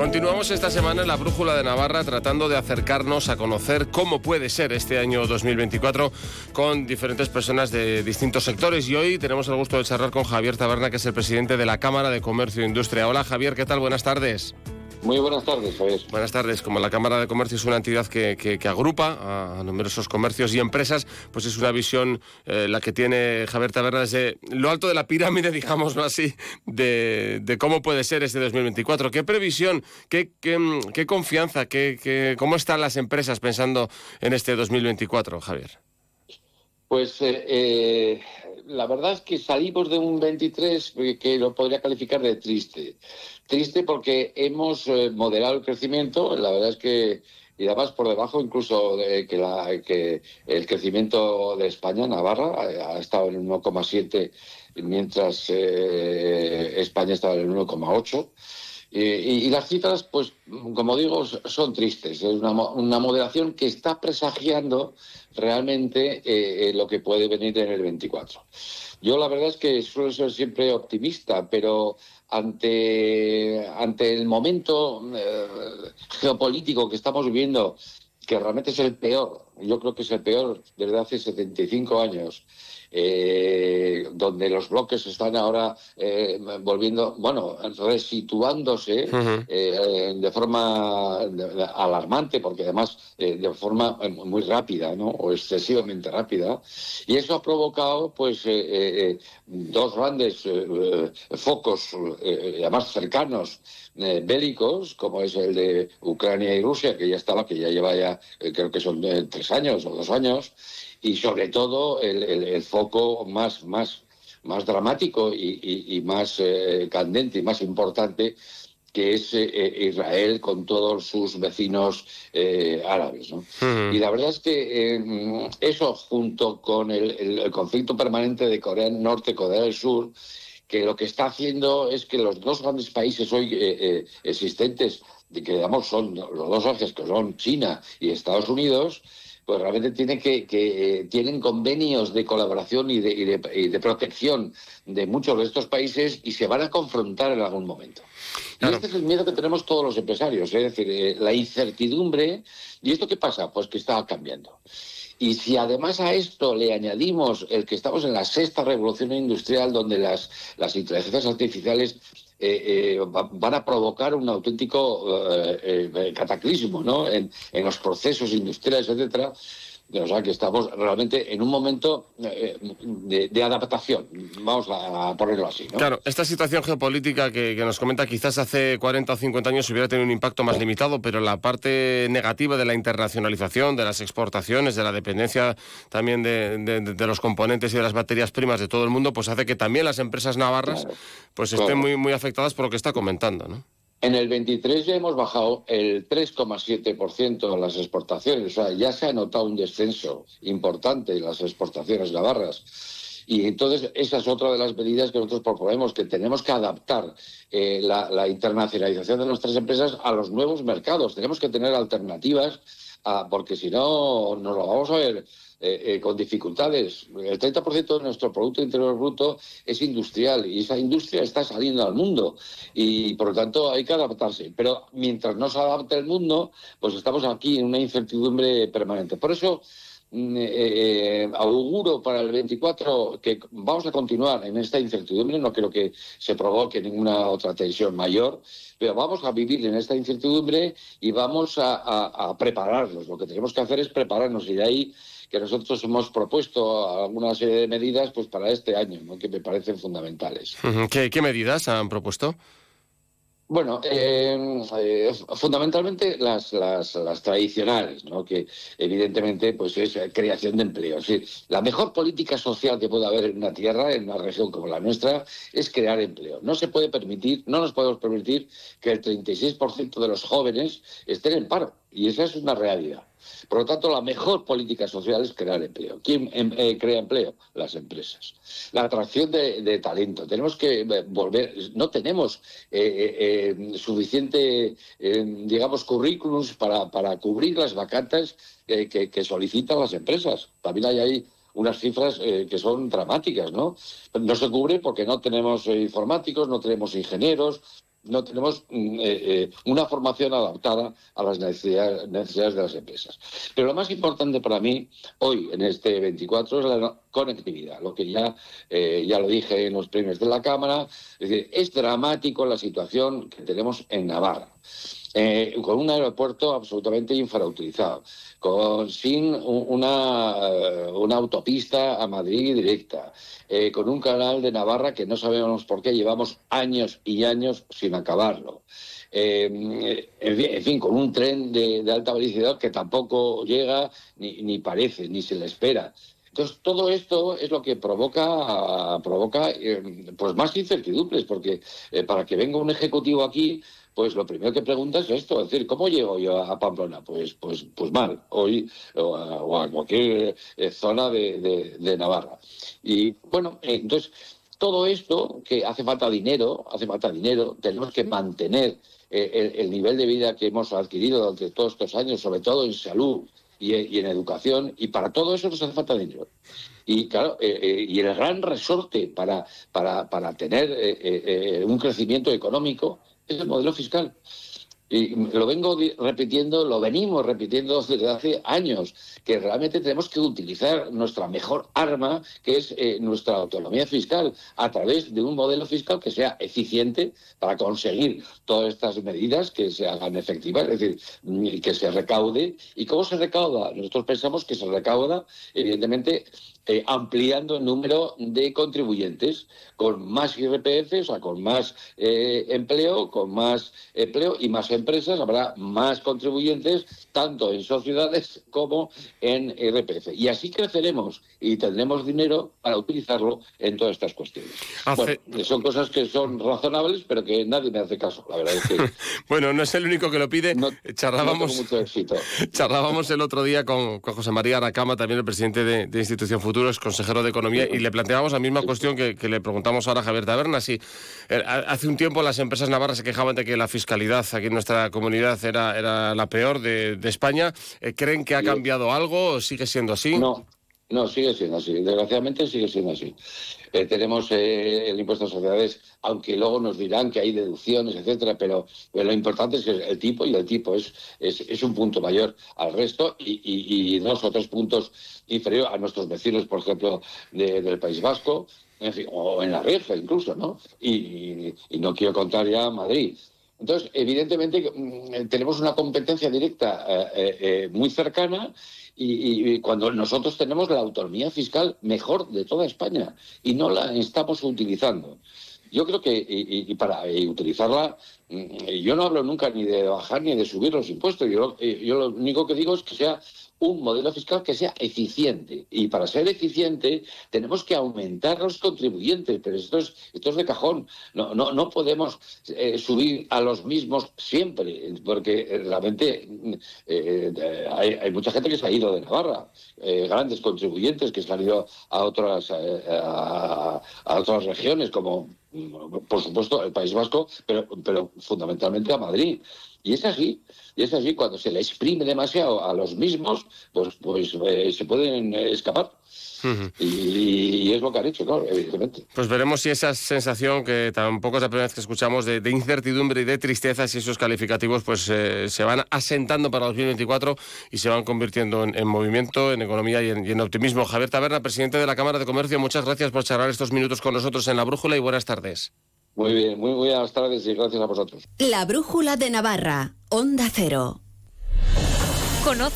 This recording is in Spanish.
Continuamos esta semana en la Brújula de Navarra tratando de acercarnos a conocer cómo puede ser este año 2024 con diferentes personas de distintos sectores y hoy tenemos el gusto de charlar con Javier Taberna que es el presidente de la Cámara de Comercio e Industria. Hola Javier, ¿qué tal? Buenas tardes. Muy buenas tardes, Javier. Buenas tardes. Como la Cámara de Comercio es una entidad que, agrupa a, numerosos comercios y empresas, pues es una visión eh, la que tiene Javier Taberna desde lo alto de la pirámide, digámoslo así, de, cómo puede ser este 2024. ¿Qué previsión, qué, qué, confianza, qué, cómo están las empresas pensando en este 2024, Javier? Pues eh, eh, la verdad es que salimos de un 23 que lo podría calificar de triste. Triste porque hemos eh, moderado el crecimiento, la verdad es que, y además por debajo incluso que, la, que el crecimiento de España, Navarra, eh, ha estado en 1,7, mientras España estaba en 1,8. Eh, y, las cifras, pues, como digo, son tristes. Es una, una moderación que está presagiando realmente eh, eh, lo que puede venir en el 24. Yo la verdad es que suelo ser siempre optimista, pero ante, ante el momento geopolítico que estamos viviendo, que realmente es el peor yo creo que es el peor desde hace 75 años, eh, donde los bloques están ahora eh, volviendo, bueno, resituándose eh, de forma alarmante, porque además de forma muy rápida, ¿no? O excesivamente rápida. Y eso ha provocado, pues, dos grandes focos, además cercanos, bélicos, como es el de Ucrania y Rusia, que ya estaba, que ya lleva ya, creo que son tres años o dos años, y sobre todo el, foco más, más, más dramático y, más eh, candente y más importante que es eh, eh, Israel con todos sus vecinos árabes. Y la verdad es que eso junto con el, conflicto permanente de Corea del Norte, Corea del Sur, que lo que está haciendo es que los dos grandes países hoy existentes, que digamos son los dos ejes que son China y Estados Unidos, pues realmente tienen que, eh, tienen convenios de colaboración y de, protección de muchos de estos países y se van a confrontar en algún momento. Y este es el miedo que tenemos todos los empresarios, es decir, eh, la incertidumbre. ¿Y esto qué pasa? Pues que está cambiando. Y si además a esto le añadimos el que estamos en la sexta revolución industrial, donde las, las inteligencias artificiales eh, eh, van a provocar un auténtico eh, cataclismo ¿no? en, en, los procesos industriales, etcétera. O sea que estamos realmente en un momento eh, de, adaptación, vamos a ponerlo así. Claro, esta situación geopolítica que, nos comenta quizás hace 40 o 50 años hubiera tenido un impacto más limitado, pero la parte negativa de la internacionalización, de las exportaciones, de la dependencia también de, los componentes y de las materias primas de todo el mundo, pues hace que también las empresas navarras pues estén muy, muy afectadas por lo que está comentando, ¿no? En el 23 ya hemos bajado el 3,7% de las exportaciones, o sea, ya se ha notado un descenso importante en las exportaciones navarras. Y entonces esa es otra de las medidas que nosotros proponemos, que tenemos que adaptar eh, la, internacionalización de nuestras empresas a los nuevos mercados. Tenemos que tener alternativas, porque si no nos lo vamos a ver eh, eh, con dificultades. El 30% de nuestro Producto Interior Bruto es industrial y esa industria está saliendo al mundo y por lo tanto hay que adaptarse. Pero mientras no se adapte el mundo, pues estamos aquí en una incertidumbre permanente. Por eso mm, eh, auguro para el 24 que vamos a continuar en esta incertidumbre, no creo que se provoque ninguna otra tensión mayor, pero vamos a vivir en esta incertidumbre y vamos a, a prepararnos. Lo que tenemos que hacer es prepararnos y de ahí que nosotros hemos propuesto alguna serie de medidas pues para este año, que me parecen fundamentales. ¿Qué, medidas han propuesto? Bueno, eh, eh, fundamentalmente las, las, tradicionales, ¿no? que evidentemente pues es creación de empleo. la mejor política social que puede haber en una tierra, en una región como la nuestra, es crear empleo. No se puede permitir, no nos podemos permitir que el 36% de los jóvenes estén en paro. Y esa es una realidad. Por lo tanto, la mejor política social es crear empleo. ¿Quién em, eh, crea empleo? Las empresas. La atracción de, talento. Tenemos que eh, volver, no tenemos eh, suficiente, digamos, currículums para, para, cubrir las vacantes que, solicitan las empresas. También hay ahí unas cifras que son dramáticas, ¿no? No se cubre porque no tenemos informáticos, no tenemos ingenieros, no tenemos mm, eh, eh, una formación adaptada a las necesidades, de las empresas. Pero lo más importante para mí hoy, en este 24, es la conectividad, lo que ya, eh, ya lo dije en los premios de la Cámara. Es, decir, es dramático la situación que tenemos en Navarra. Con un aeropuerto absolutamente infrautilizado, con, sin una, una autopista a Madrid directa, eh, con un canal de Navarra que no sabemos por qué llevamos años y años sin acabarlo. Eh, en, fin, con un tren de, alta velocidad que tampoco llega ni, parece, ni se le espera. Entonces, todo esto es lo que provoca, provoca eh, pues más incertidumbres, porque para que venga un ejecutivo aquí, pues lo primero que pregunta es esto, es decir, ¿cómo llego yo a Pamplona? Pues, pues, pues mal, hoy o a, cualquier zona de Navarra. Y bueno, entonces todo esto que hace falta dinero, hace falta dinero, tenemos que mantener eh, el, nivel de vida que hemos adquirido durante todos estos años, sobre todo en salud y, en educación, y para todo eso nos hace falta dinero. Y claro, eh, eh, y el gran resorte para, para, para tener un crecimiento económico es el modelo fiscal. Y lo vengo repitiendo, lo venimos repitiendo desde hace años, que realmente tenemos que utilizar nuestra mejor arma, que es eh, nuestra autonomía fiscal, a través de un modelo fiscal que sea eficiente para conseguir todas estas medidas que se hagan efectivas, es decir, mm, que se recaude. ¿Y cómo se recauda? Nosotros pensamos que se recauda, evidentemente, eh, ampliando el número de contribuyentes, con más IRPF, o sea, con más eh, empleo, con más empleo y más empresas, habrá más contribuyentes, tanto en sociedades como en IRPF. Y así creceremos y tendremos dinero para utilizarlo en todas estas cuestiones. son cosas que son razonables, pero que nadie me hace caso, la verdad es que... bueno, no es el único que lo pide. charlábamos, mucho éxito. charlábamos el otro día con, José María Aracama, también el presidente de, de Institución Futuro, es consejero de Economía, y le planteamos la misma cuestión que, le preguntamos ahora a Javier Taberna. Si eh, hace un tiempo las empresas navarras se quejaban de que la fiscalidad aquí en nuestra comunidad era, era la peor de, España. Eh, ¿Creen que ha cambiado algo o sigue siendo así? No, no, sigue siendo así. Desgraciadamente sigue siendo así. Eh, tenemos el impuesto a sociedades, aunque luego nos dirán que hay deducciones, etcétera, pero, lo importante es que el tipo y el tipo es, es, un punto mayor al resto y, y, dos o tres puntos inferior a nuestros vecinos, por ejemplo, del País Vasco, o en la Rioja incluso, ¿no? Y, no quiero contar ya Madrid. Entonces, evidentemente, mm, tenemos una competencia directa eh, eh, eh, muy cercana y, cuando nosotros tenemos la autonomía fiscal mejor de toda España y no la estamos utilizando. Yo creo que y, para utilizarla, mm, yo no hablo nunca ni de bajar ni de subir los impuestos. Yo, yo lo único que digo es que sea un modelo fiscal que sea eficiente. Y para ser eficiente tenemos que aumentar los contribuyentes, pero esto es, esto es de cajón. No, no, no podemos eh, subir a los mismos siempre, porque eh, realmente eh, hay, mucha gente que se ha ido de Navarra, grandes contribuyentes que se han ido a otras, a, otras regiones, como por supuesto el País Vasco, pero, pero fundamentalmente a Madrid. Y es así, y es así, cuando se le exprime demasiado a los mismos, pues, pues eh, se pueden escapar. y, es lo que han hecho, claro, evidentemente. Pues veremos si esa sensación, que tampoco es la primera vez que escuchamos, de, incertidumbre y de tristeza, si esos calificativos pues eh, se van asentando para 2024 y se van convirtiendo en, movimiento, en economía y en, y en, optimismo. Javier Taberna, presidente de la Cámara de Comercio, muchas gracias por charlar estos minutos con nosotros en La Brújula y buenas tardes. Muy bien, muy buenas tardes y gracias a vosotros. La Brújula de Navarra, Onda Cero. ¿Conoce